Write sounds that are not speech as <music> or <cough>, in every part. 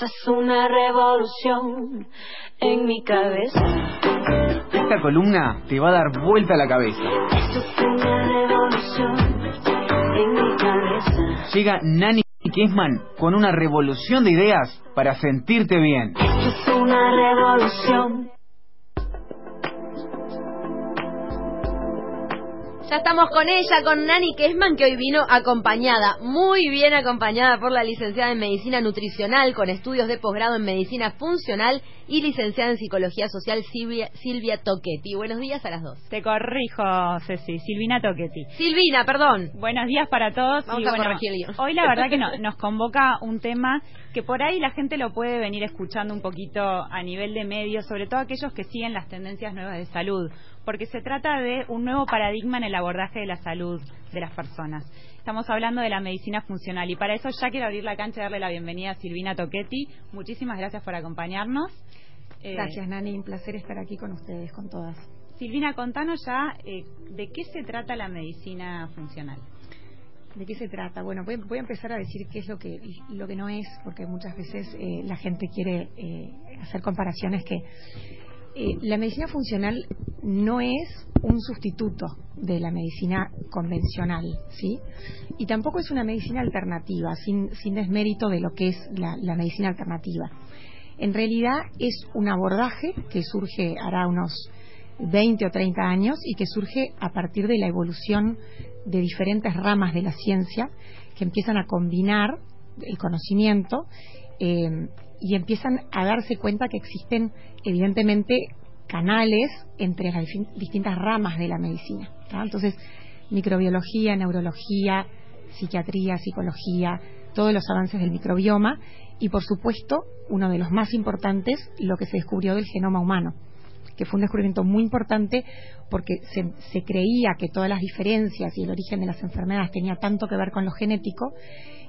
Esta es una revolución en mi cabeza. Esta columna te va a dar vuelta a la cabeza. Esto es una revolución en mi cabeza. Llega Nani Kessman con una revolución de ideas para sentirte bien. Esto es una revolución. Ya estamos con ella, con Nani Kessman, que hoy vino acompañada, muy bien acompañada por la licenciada en Medicina Nutricional, con estudios de posgrado en Medicina Funcional y licenciada en Psicología Social, Silvia, Silvia Toquetti. Buenos días a las dos. Te corrijo, Ceci, Silvina Toquetti. Silvina, perdón. Buenos días para todos. Vamos y a bueno, hoy la verdad que no- <laughs> nos convoca un tema que por ahí la gente lo puede venir escuchando un poquito a nivel de medios, sobre todo aquellos que siguen las tendencias nuevas de salud, porque se trata de un nuevo paradigma en el abordaje de la salud de las personas. Estamos hablando de la medicina funcional y para eso ya quiero abrir la cancha y darle la bienvenida a Silvina Toquetti. Muchísimas gracias por acompañarnos. Eh, Gracias, Nani. Un placer estar aquí con ustedes, con todas. Silvina, contanos ya eh, de qué se trata la medicina funcional. ¿De qué se trata? Bueno, voy, voy a empezar a decir qué es lo que, lo que no es, porque muchas veces eh, la gente quiere eh, hacer comparaciones que eh, la medicina funcional no es un sustituto de la medicina convencional, ¿sí? Y tampoco es una medicina alternativa, sin, sin desmérito de lo que es la, medicina alternativa. En realidad es un abordaje que surge hará unos 20 o 30 años y que surge a partir de la evolución de diferentes ramas de la ciencia que empiezan a combinar el conocimiento eh, y empiezan a darse cuenta que existen evidentemente canales entre las distintas ramas de la medicina. Entonces, microbiología, neurología, psiquiatría, psicología, todos los avances del microbioma y, por supuesto, uno de los más importantes, lo que se descubrió del genoma humano que fue un descubrimiento muy importante porque se, se creía que todas las diferencias y el origen de las enfermedades tenía tanto que ver con lo genético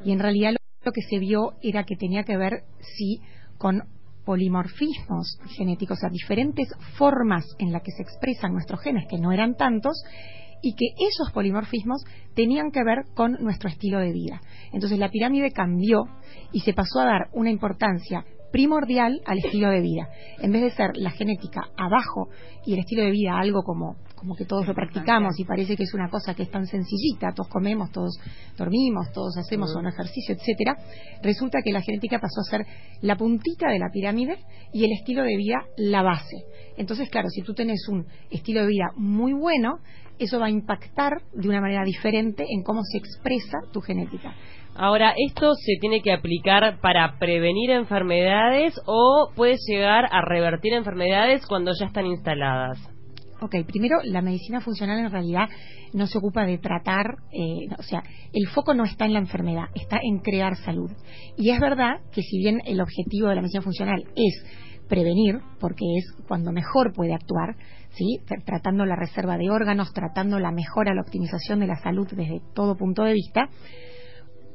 y en realidad lo, que se vio era que tenía que ver sí con polimorfismos genéticos, o sea, diferentes formas en las que se expresan nuestros genes, que no eran tantos, y que esos polimorfismos tenían que ver con nuestro estilo de vida. Entonces la pirámide cambió y se pasó a dar una importancia primordial al estilo de vida. En vez de ser la genética abajo y el estilo de vida algo como, como que todos lo practicamos y parece que es una cosa que es tan sencillita, todos comemos, todos dormimos, todos hacemos un ejercicio, etcétera, resulta que la genética pasó a ser la puntita de la pirámide y el estilo de vida la base. Entonces, claro, si tú tenés un estilo de vida muy bueno, eso va a impactar de una manera diferente en cómo se expresa tu genética. Ahora, ¿esto se tiene que aplicar para prevenir enfermedades o puede llegar a revertir enfermedades cuando ya están instaladas? Ok, primero, la medicina funcional en realidad no se ocupa de tratar, eh, o sea, el foco no está en la enfermedad, está en crear salud. Y es verdad que si bien el objetivo de la medicina funcional es prevenir, porque es cuando mejor puede actuar, ¿sí? Tr- tratando la reserva de órganos, tratando la mejora, la optimización de la salud desde todo punto de vista,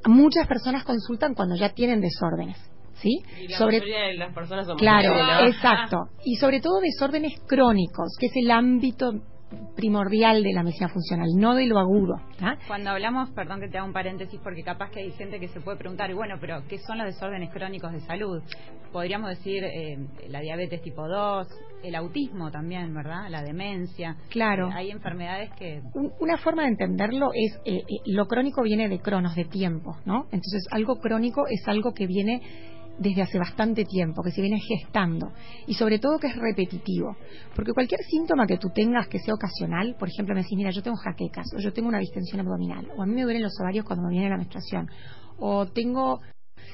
muchas personas consultan cuando ya tienen desórdenes. ¿Sí? Y la Sobre mayoría de las personas son Claro, ¿no? exacto. Y sobre todo desórdenes crónicos, que es el ámbito primordial de la medicina funcional, no de lo agudo. ¿tá? Cuando hablamos, perdón que te haga un paréntesis, porque capaz que hay gente que se puede preguntar, y bueno, pero ¿qué son los desórdenes crónicos de salud? Podríamos decir eh, la diabetes tipo 2, el autismo también, ¿verdad? La demencia. Claro. Eh, hay enfermedades que... Un- Una forma de entenderlo es, eh, eh, lo crónico viene de cronos, de tiempo, ¿no? Entonces, algo crónico es algo que viene desde hace bastante tiempo, que se viene gestando y sobre todo que es repetitivo. Porque cualquier síntoma que tú tengas que sea ocasional, por ejemplo, me decís, mira, yo tengo jaquecas, o yo tengo una distensión abdominal, o a mí me duelen los ovarios cuando me viene la menstruación, o tengo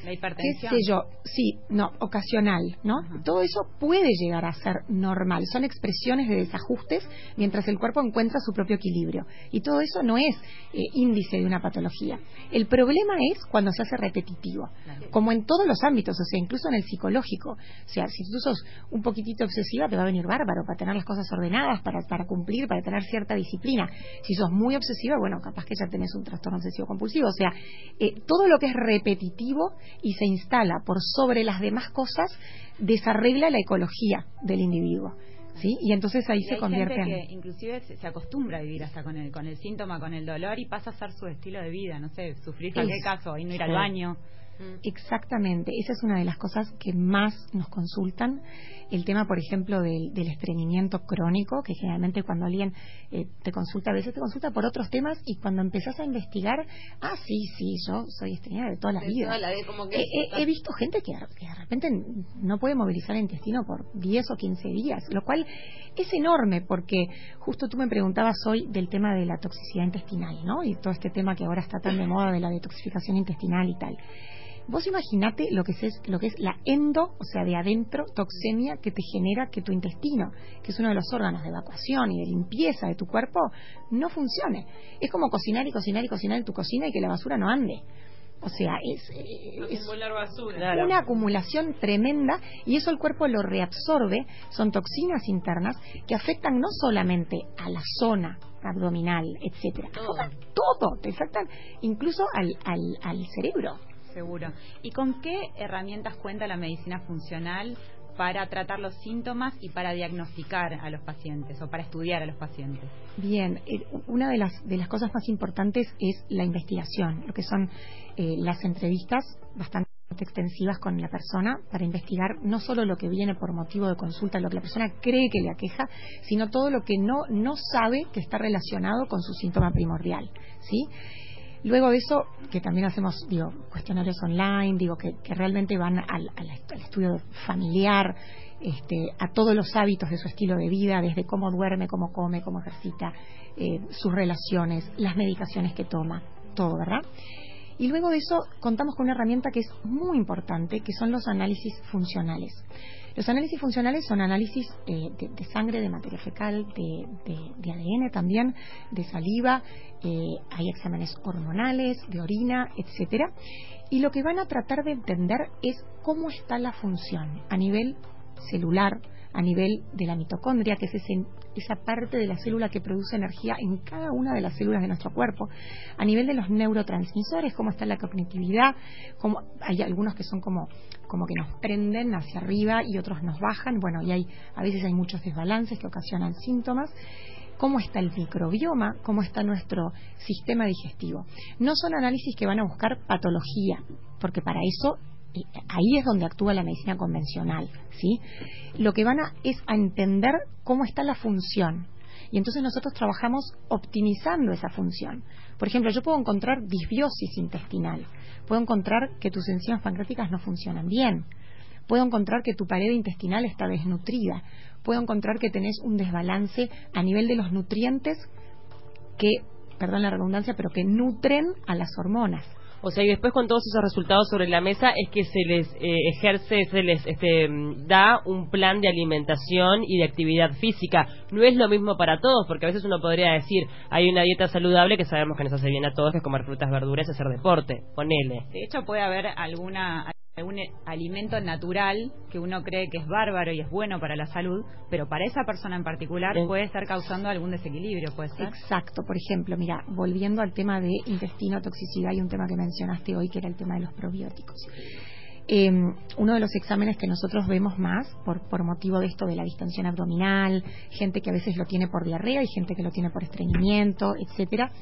La qué hipertensión. sé yo, sí, no, ocasional, ¿no? Todo eso puede llegar a ser normal, son expresiones de desajustes mientras el cuerpo encuentra su propio equilibrio. Y todo eso no es eh, índice de una patología. El problema es cuando se hace repetitivo, Claro. como en todos los ámbitos, o sea, incluso en el psicológico. O sea, si tú sos un poquitito obsesiva, te va a venir bárbaro para tener las cosas ordenadas, para, para cumplir, para tener cierta disciplina. Si sos muy obsesiva, bueno, capaz que ya tenés un trastorno obsesivo compulsivo. O sea, eh, todo lo que es repetitivo y se instala por sobre las demás cosas, desarregla la ecología del individuo. ¿Sí? Y entonces ahí Y se convierte gente en... que inclusive se, acostumbra a vivir hasta con el, con el síntoma, con el dolor y pasa a ser su estilo de vida, no sé, sufrir Es- qué caso y no ir al baño. Mm. Exactamente, esa es una de las cosas que más nos consultan. El tema, por ejemplo, del, del estreñimiento crónico, que generalmente cuando alguien eh, te consulta, a veces te consulta por otros temas y cuando empezás a investigar, ah, sí, sí, yo soy estreñida de toda la De vida. toda la vida, como que- he visto gente que, que de repente no puede movilizar el intestino por 10 o 15 días, lo cual es enorme porque justo tú me preguntabas hoy del tema de la toxicidad intestinal, ¿no? Y todo este tema que ahora está tan de moda de la detoxificación intestinal y tal. Vos imaginate lo que es lo que es la endo, o sea, de adentro, toxemia que te genera que tu intestino, que es uno de los órganos de evacuación y de limpieza de tu cuerpo, no funcione. Es como cocinar y cocinar y cocinar en tu cocina y que la basura no ande. O sea, es, eh, es Claro. una acumulación tremenda y eso el cuerpo lo reabsorbe, son toxinas internas que afectan no solamente a la zona abdominal, etcétera, Todo. afectan todo, te afectan incluso al, al, al cerebro. Seguro. ¿Y con qué herramientas cuenta la medicina funcional para tratar los síntomas y para diagnosticar a los pacientes o para estudiar a los pacientes? Bien, eh, una de las, de las cosas más importantes es la investigación, lo que son eh, las entrevistas bastante extensivas con la persona para investigar no solo lo que viene por motivo de consulta, lo que la persona cree que le aqueja, sino todo lo que no, no sabe que está relacionado con su síntoma primordial, ¿sí? Luego de eso, que también hacemos, digo, cuestionarios online, digo, que, realmente van al estudio familiar, este, a todos los hábitos de su estilo de vida, desde cómo duerme, cómo come, cómo ejercita, eh, sus relaciones, las medicaciones que toma, todo, ¿verdad? Y luego de eso contamos con una herramienta que es muy importante, que son los análisis funcionales. Los análisis funcionales son análisis eh, de, sangre, de materia fecal, de ADN también, de saliva, eh, hay exámenes hormonales, de orina, etcétera. Y lo que van a tratar de entender es cómo está la función a nivel celular, a nivel de la mitocondria, que es ese- esa parte de la célula que produce energía en cada una de las células de nuestro cuerpo, a nivel de los neurotransmisores, cómo está la cognitividad, cómo, hay algunos que son como, como que nos prenden hacia arriba y otros nos bajan, bueno, y hay, a veces hay muchos desbalances que ocasionan síntomas, cómo está el microbioma, cómo está nuestro sistema digestivo. No son análisis que van a buscar patología, porque para eso eh, ahí es donde actúa la medicina convencional, ¿sí? Lo que van a es a entender cómo está la función. Y entonces nosotros trabajamos optimizando esa función. Por ejemplo, yo puedo encontrar disbiosis intestinal, puedo encontrar que tus enzimas pancreáticas no funcionan bien, puedo encontrar que tu pared intestinal está desnutrida, puedo encontrar que tenés un desbalance a nivel de los nutrientes que, perdón la redundancia, pero que nutren a las hormonas. O sea, y después con todos esos resultados sobre la mesa es que se les eh, ejerce, se les este, mm, da un plan de alimentación y de actividad física. No es lo mismo para todos, porque a veces uno podría decir, hay una dieta saludable que sabemos que nos hace bien a todos, es comer frutas, verduras y hacer deporte. Ponele. De hecho, puede haber alguna algún alimento natural que uno cree que es bárbaro y es bueno para la salud, pero para esa persona en particular Sí. puede estar causando algún desequilibrio, puede ser. Exacto, por ejemplo, mira, volviendo al tema de intestino, toxicidad, hay un tema que mencionaste hoy que era el tema de los probióticos. Eh, uno de los exámenes que nosotros vemos más por, motivo de esto de la distensión abdominal, gente que a veces lo tiene por diarrea y gente que lo tiene por estreñimiento, etcétera.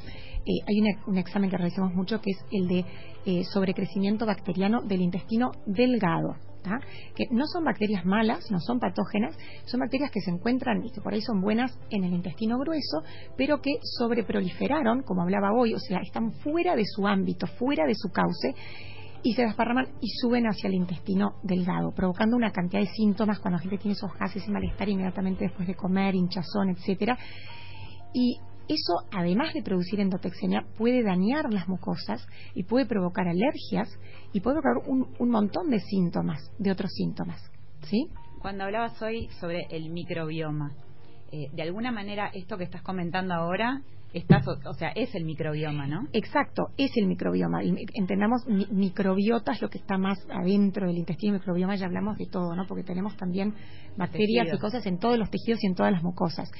Eh, hay una- un examen que realizamos mucho que es el de eh, sobrecrecimiento bacteriano del intestino delgado. ¿tá? que no son bacterias malas, no son patógenas, son bacterias que se encuentran y que por ahí son buenas en el intestino grueso, pero que sobreproliferaron, como hablaba hoy, o sea, están fuera de su ámbito, fuera de su cauce y se desparraman y suben hacia el intestino delgado, provocando una cantidad de síntomas cuando la gente tiene esos gases y malestar inmediatamente después de comer, hinchazón, etcétera. Y eso, además de producir endotoxemia, puede dañar las mucosas y puede provocar alergias y puede provocar un, un montón de síntomas, de otros síntomas. ¿Sí? Cuando hablabas hoy sobre el microbioma, eh, de alguna manera esto que estás comentando ahora, estás, o, sea, es el microbioma, ¿no? Exacto, es el microbioma. Entendamos, mi- microbiota es lo que está más adentro del intestino. Microbioma ya hablamos de todo, ¿no? Porque tenemos también bacterias y cosas en todos los tejidos y en todas las mucosas.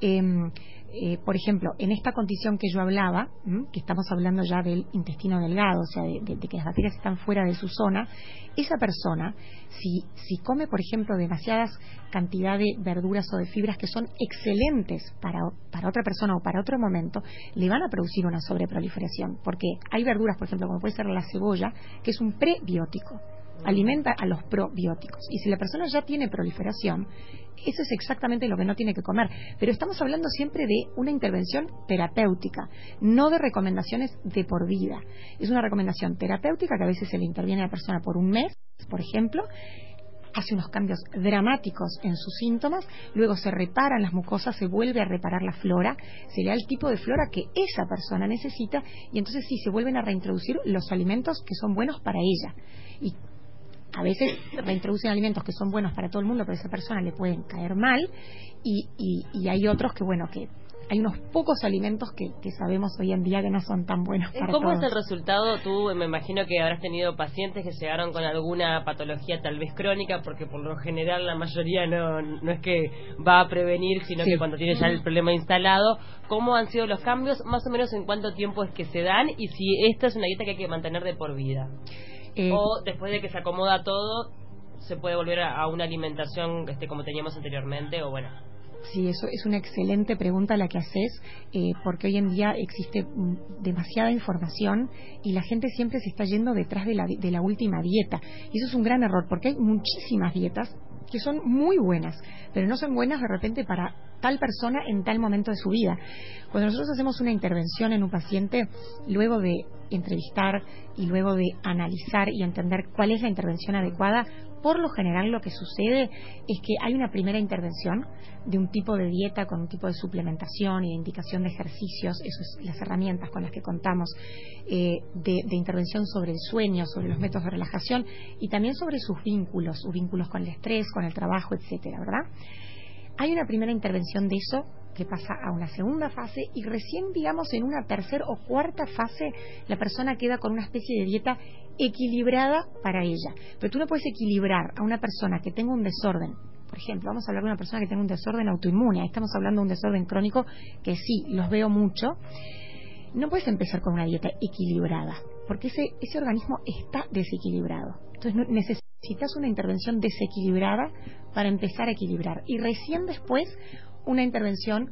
Em, eh, por ejemplo, en esta condición que yo hablaba, ¿m? que estamos hablando ya del intestino delgado, o sea, de, de- de que las bacterias están fuera de su zona, esa persona, si, si come, por ejemplo, demasiadas cantidad de verduras o de fibras que son excelentes para, para otra persona o para otro momento, le van a producir una sobreproliferación. Porque hay verduras, por ejemplo, como puede ser la cebolla, que es un prebiótico alimenta a los probióticos. Y si la persona ya tiene proliferación, eso es exactamente lo que no tiene que comer. Pero estamos hablando siempre de una intervención terapéutica, no de recomendaciones de por vida. Es una recomendación terapéutica que a veces se le interviene a la persona por un mes, por ejemplo, hace unos cambios dramáticos en sus síntomas, luego se reparan las mucosas, se vuelve a reparar la flora, se le da el tipo de flora que esa persona necesita y entonces sí se vuelven a reintroducir los alimentos que son buenos para ella. Y a veces reintroducen alimentos que son buenos para todo el mundo, pero a esa persona le pueden caer mal y, y, y hay otros que, bueno, que hay unos pocos alimentos que, que sabemos hoy en día que no son tan buenos para ¿Cómo es todos. el resultado? Tú me imagino que habrás tenido pacientes que llegaron con alguna patología tal vez crónica, porque por lo general la mayoría no, no es que va a prevenir, sino Sí. que cuando tiene ya el problema instalado. ¿Cómo han sido los cambios? Más o menos en cuánto tiempo es que se dan y si esta es una dieta que hay que mantener de por vida. Eh, O después de que se acomoda todo, se puede volver a, a una alimentación este, como teníamos anteriormente o bueno. Sí, eso es una excelente pregunta la que haces, eh, porque hoy en día existe mm, demasiada información y la gente siempre se está yendo detrás de la, de la última dieta. Y eso es un gran error, porque hay muchísimas dietas que son muy buenas, pero no son buenas de repente para tal persona en tal momento de su vida. Cuando nosotros hacemos una intervención en un paciente, luego de entrevistar y luego de analizar y entender cuál es la intervención adecuada, por lo general lo que sucede es que hay una primera intervención de un tipo de dieta con un tipo de suplementación y de indicación de ejercicios, esas son las herramientas con las que contamos, eh, de, de intervención sobre el sueño, sobre los métodos de relajación y también sobre sus vínculos, sus vínculos con el estrés, con el trabajo, etcétera, ¿verdad? Hay una primera intervención de eso que pasa a una segunda fase y recién, digamos, en una tercera o cuarta fase, la persona queda con una especie de dieta equilibrada para ella. Pero tú no puedes equilibrar a una persona que tenga un desorden. Por ejemplo, vamos a hablar de una persona que tenga un desorden autoinmune. Estamos hablando de un desorden crónico que sí, los veo mucho. No puedes empezar con una dieta equilibrada, porque ese, ese organismo está desequilibrado. Entonces no- necesitas una intervención desequilibrada para empezar a equilibrar. Y recién después una intervención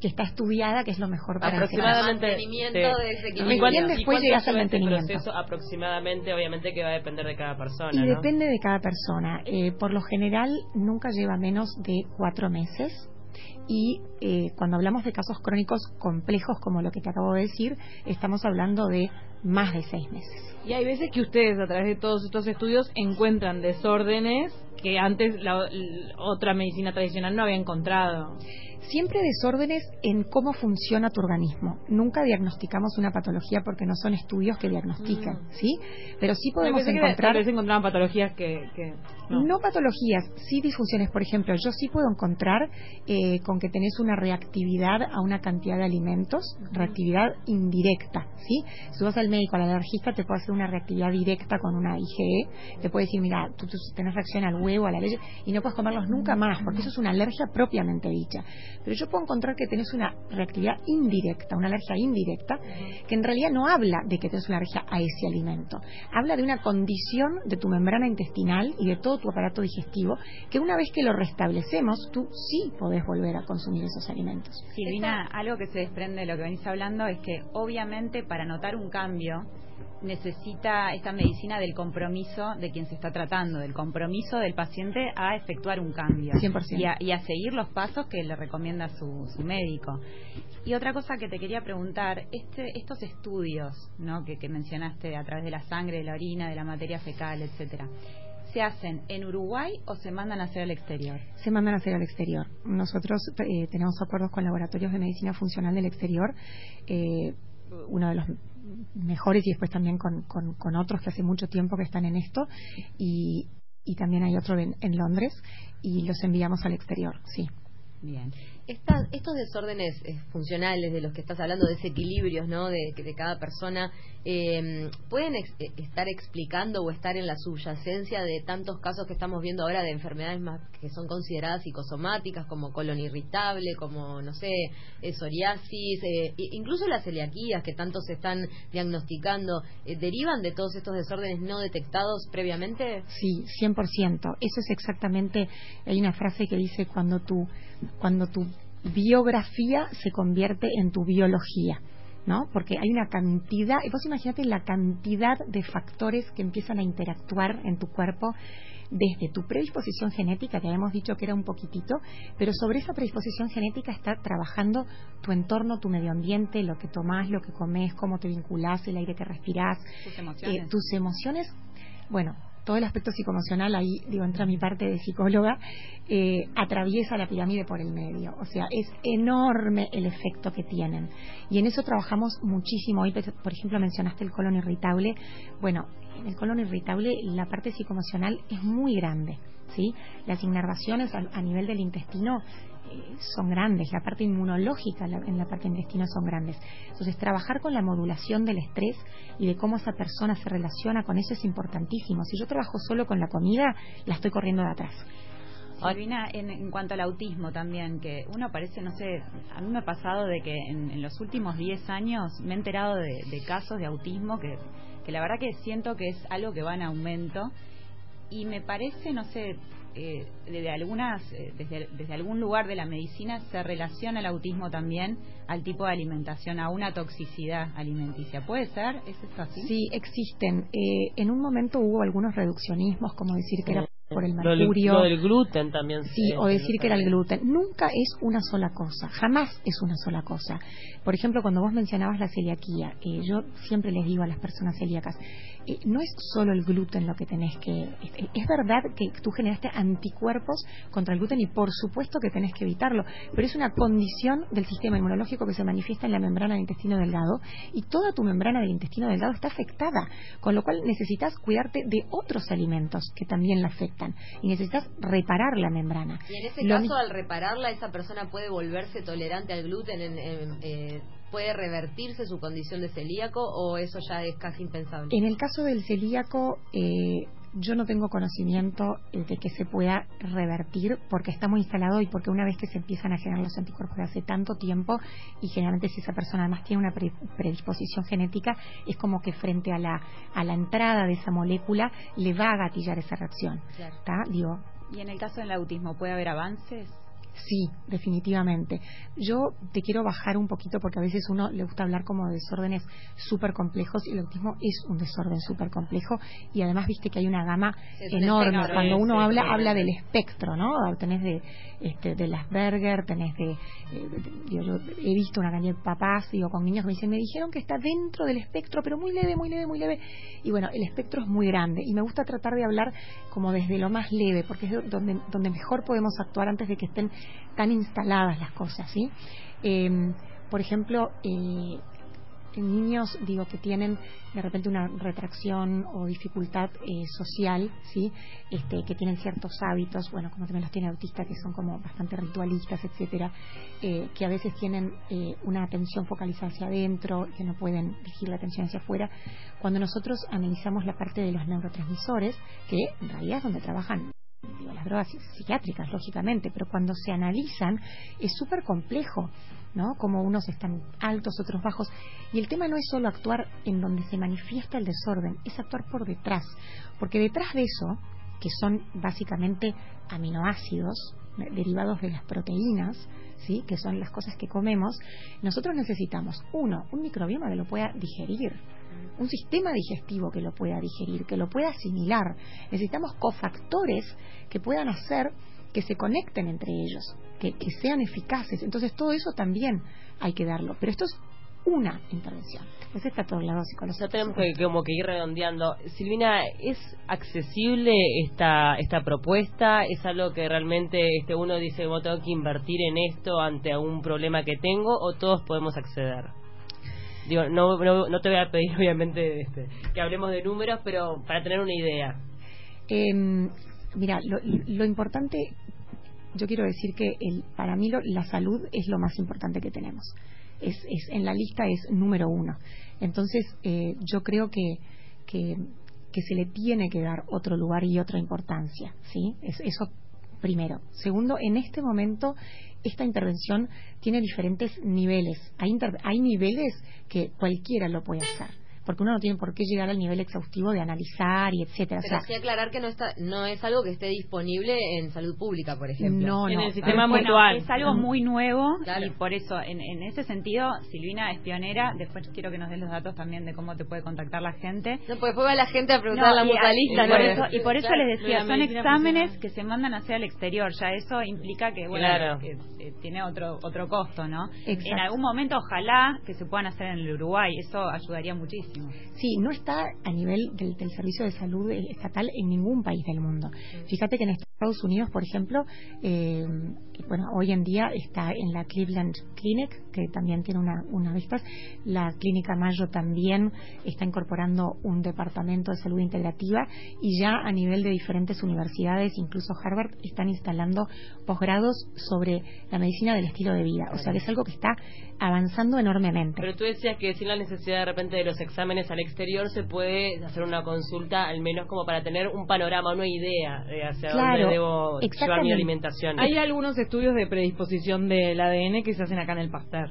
que está estudiada, que es lo mejor para ese Aproximadamente. Mantenimiento sí. de ese ¿Y equilibrio. cuánto- Recién y después llegas al este mantenimiento. proceso aproximadamente, obviamente que va a depender de cada persona, Y ¿no? depende de cada persona. Eh, por lo general, nunca lleva menos de cuatro meses. Y eh, cuando hablamos de casos crónicos complejos, como lo que te acabo de decir, estamos hablando de más de seis meses. Y hay veces que ustedes, a través de todos estos estudios, encuentran desórdenes que antes la, la otra medicina tradicional no había encontrado. Siempre desórdenes en cómo funciona tu organismo. Nunca diagnosticamos una patología porque no son estudios que diagnostican, ¿sí? Pero sí podemos que encontrar... vez encontraban patologías que... que No. no. patologías, sí disfunciones. Por ejemplo, yo sí puedo encontrar eh, con que tenés una reactividad a una cantidad de alimentos, reactividad indirecta, ¿sí? Si vas al médico, al alergista, te puede hacer una reactividad directa con una IgE, te puede decir, mira, tú, tú tenés reacción al huevo, a la leche, y no puedes comerlos nunca más, porque eso es una alergia propiamente dicha. Pero yo puedo encontrar que tenés una reactividad indirecta, una alergia indirecta, que en realidad no habla de que tenés una alergia a ese alimento. Habla de una condición de tu membrana intestinal y de todo tu aparato digestivo, que una vez que lo restablecemos, tú sí podés volver a consumir esos alimentos. Silvina, algo que se desprende de lo que venís hablando es que obviamente para notar un cambio necesita esta medicina del compromiso de quien se está tratando, del compromiso del paciente a efectuar un cambio 100%. y a, y a seguir los pasos que le recomienda su, su médico. Y otra cosa que te quería preguntar, este, estos estudios ¿no? que, que mencionaste a través de la sangre, de la orina, de la materia fecal, etcétera, ¿se hacen en Uruguay o se mandan a hacer al exterior? se mandan a hacer al exterior. Nosotros eh, tenemos acuerdos con laboratorios de medicina funcional del exterior, eh, uno de los mejores y después también con, con- con otros que hace mucho tiempo que están en esto y, y también hay otro en, en Londres y los enviamos al exterior, sí. Bien. Estas- estos desórdenes eh, funcionales de los que estás hablando, desequilibrios, ¿no? De, de cada persona, eh, ¿pueden estar explicando o estar en la subyacencia de tantos casos que estamos viendo ahora de enfermedades más que son consideradas psicosomáticas, como colon irritable, como, no sé, eh, psoriasis, eh, e- incluso las celiaquías que tanto se están diagnosticando, eh, derivan de todos estos desórdenes no detectados previamente? Sí, 100%. Eso es exactamente, hay una frase que dice cuando tu, cuando tu biografía se convierte en tu biología. ¿No? Porque hay una cantidad, vos imagínate la cantidad de factores que empiezan a interactuar en tu cuerpo desde tu predisposición genética, que habíamos dicho que era un poquitito, pero sobre esa predisposición genética está trabajando tu entorno, tu medio ambiente, lo que tomás, lo que comes, cómo te vinculás, el aire que respirás, Tus emociones. eh, tus emociones, bueno, todo el aspecto psicoemocional, ahí digo, entra mi parte de psicóloga, eh, atraviesa la pirámide por el medio. O sea, es enorme el efecto que tienen. Y en eso trabajamos muchísimo. Hoy, por ejemplo, mencionaste el colon irritable. Bueno, en el colon irritable la parte psicoemocional es muy grande. ¿sí? Las inervaciones a, a nivel del intestino son grandes, la parte inmunológica la- en la parte del intestino son grandes. Entonces, trabajar con la modulación del estrés y de cómo esa persona se relaciona con eso es importantísimo. Si yo trabajo solo con la comida, la estoy corriendo de atrás. Silvina, en, en cuanto al autismo también, que uno parece, no sé, a mí me ha pasado de que en, en los últimos 10 años me he enterado de, de casos de autismo que, que la verdad que siento que es algo que va en aumento y me parece, no sé, eh, desde algunas, eh, desde, desde algún lugar de la medicina se relaciona el autismo también al tipo de alimentación, a una toxicidad alimenticia. ¿Puede ser? ¿Es esto así? Sí, existen. Eh, en un momento hubo algunos reduccionismos, como decir que era por el Lo del- mercurio. Lo del gluten también. Sí, se- o decir que era el gluten. Nunca es una sola cosa, jamás es una sola cosa. Por ejemplo, cuando vos mencionabas la celiaquía, eh, yo siempre les digo a las personas celíacas, eh, no es solo el gluten lo que tenés que... Es, es verdad que tú generaste anticuerpos contra el gluten y por supuesto que tenés que evitarlo, pero es una condición del sistema inmunológico que se manifiesta en la membrana del intestino delgado y toda tu membrana del intestino delgado está afectada, con lo cual necesitas cuidarte de otros alimentos que también la afectan y necesitas reparar la membrana. Y en ese Lo caso, al repararla, esa persona puede volverse tolerante al gluten, en- en- eh, puede revertirse su condición de celíaco o eso ya es casi impensable. En el caso del celíaco, eh, yo no tengo conocimiento de que se pueda revertir porque está muy instalado y porque una vez que se empiezan a generar los anticuerpos de hace tanto tiempo y generalmente si esa persona además tiene una pre- predisposición genética, es como que frente a la, a la entrada de esa molécula le va a gatillar esa reacción. Claro. ¿Está? Digo, Y en el caso del autismo, ¿puede haber avances? Sí, definitivamente. Yo te quiero bajar un poquito porque a veces uno le gusta hablar como de desórdenes súper complejos y el autismo es un desorden súper complejo y además viste que hay una gama Es enorme. espectro, Cuando uno habla, habla del espectro, ¿no? Tenés de, este, de las Berger, tenés de, eh, digo, yo he visto una cantidad de papás, digo, con niños que me dicen, me dijeron que está dentro del espectro, pero muy leve, muy leve, muy leve. Y bueno, el espectro es muy grande y me gusta tratar de hablar como desde lo más leve, porque es do- donde, donde mejor podemos actuar antes de que estén tan instaladas las cosas, ¿sí? Eh, por ejemplo, eh, niños, digo, que tienen de repente una retracción o dificultad eh, social, ¿sí? Este, que tienen ciertos hábitos, bueno, como también los tiene autistas, que son como bastante ritualistas, etcétera, eh, que a veces tienen eh, una atención focalizada hacia adentro, que no pueden dirigir la atención hacia afuera. Cuando nosotros analizamos la parte de los neurotransmisores, que en realidad es donde trabajan las drogas psi- psiquiátricas, lógicamente, pero cuando se analizan es súper complejo, ¿no? Como unos están altos, otros bajos. Y el tema no es solo actuar en donde se manifiesta el desorden, es actuar por detrás. Porque detrás de eso, que son básicamente aminoácidos eh, derivados de las proteínas, ¿sí? que son las cosas que comemos, nosotros necesitamos, uno, un microbioma que lo pueda digerir, un sistema digestivo que lo pueda digerir, que lo pueda asimilar. Necesitamos cofactores que puedan hacer que se conecten entre ellos, que, que sean eficaces. Entonces todo eso también hay que darlo. Pero esto es una intervención. Después está todo el lado psicológico. tenemos que como que ir redondeando. Silvina, ¿es accesible esta esta propuesta? ¿Es algo que realmente este uno dice, vos tengo que invertir en esto ante algún problema que tengo o todos podemos acceder? Digo, no, no, no te voy a pedir <laughs> obviamente este, que hablemos de números, pero para tener una idea. Eh, mira, lo, lo importante yo quiero decir que el, para mí lo- la salud es lo más importante que tenemos. Es, es, en la lista es número uno. Entonces, eh, yo creo que, que, se le tiene que dar otro lugar y otra importancia. ¿sí? Es, eso primero. Segundo, en este momento esta intervención tiene diferentes niveles. Hay, hay niveles que cualquiera lo puede hacer. Porque uno no tiene por qué llegar al nivel exhaustivo de analizar y etcétera. O Pero sea, sí aclarar que no está, no es algo que esté disponible en salud pública, por ejemplo. No, En no. el sistema Bueno, mutual. es algo muy nuevo Claro. y por eso, en, en ese sentido, Silvina es pionera. Después quiero que nos des los datos también de cómo te puede contactar la gente. No, porque después va la gente a preguntar a la y- mutualista. y, por eso, y por eso Claro. les decía, son exámenes que se mandan hacia el exterior. Ya eso implica que, bueno, Claro. que, eh, tiene otro otro costo, ¿no? Exacto. En algún momento, ojalá que se puedan hacer en el Uruguay. Eso ayudaría muchísimo. Sí, no está a nivel del, del servicio de salud eh, estatal en ningún país del mundo. Fíjate que en Estados Unidos, por ejemplo, eh, bueno, hoy en día está en la Cleveland Clinic, que también tiene una, una de estas. La Clínica Mayo también está incorporando un departamento de salud integrativa y ya a nivel de diferentes universidades, incluso Harvard, están instalando posgrados sobre la medicina del estilo de vida. O sea, que es algo que está avanzando enormemente. Pero tú decías que sin la necesidad de repente de los exámenes al exterior se puede hacer una consulta, al menos como para tener un panorama, una idea de hacia Claro, dónde debo llevar mi alimentación. Hay algunos estudios de predisposición del ADN que se hacen acá en el Pasteur.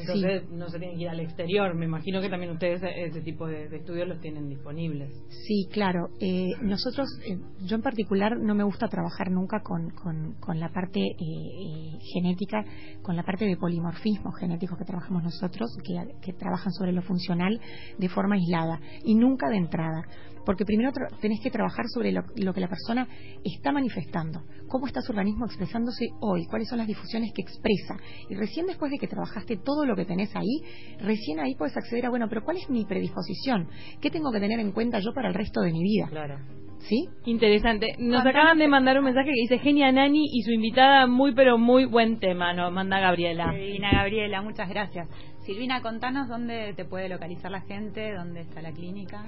Entonces no se tienen que ir al exterior. Me imagino que también ustedes ese tipo de, de estudios los tienen disponibles. Sí, claro. Eh, nosotros, eh, yo en particular, no me gusta trabajar nunca con, con, con la parte eh, eh, genética, con la parte de polimorfismo genético que trabajamos nosotros, que, que trabajan sobre lo funcional de forma aislada y nunca de entrada. Porque primero tenés que trabajar sobre lo, lo que la persona está manifestando, cómo está su organismo expresándose hoy, cuáles son las difusiones que expresa. Y recién después de que trabajaste todo lo que tenés ahí, recién ahí puedes acceder a, bueno, pero ¿cuál es mi predisposición? ¿Qué tengo que tener en cuenta yo para el resto de mi vida? Claro. ¿Sí? Interesante. Nos acaban de mandar un mensaje que dice Genia Nani y su invitada muy pero muy buen tema. Nos manda Gabriela. Silvina Gabriela, muchas gracias. Silvina, contanos dónde te puede localizar la gente, dónde está la clínica.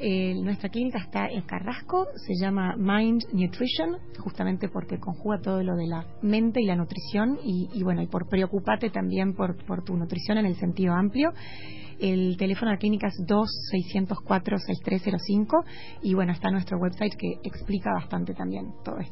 Eh, nuestra clínica está en Carrasco, se llama Mind Nutrition, justamente porque conjuga todo lo de la mente y la nutrición y, bueno, y por preocuparte también por, por tu nutrición en el sentido amplio. El teléfono de la clínica es 2-604-6305 y bueno, está nuestro website que explica bastante también todo esto.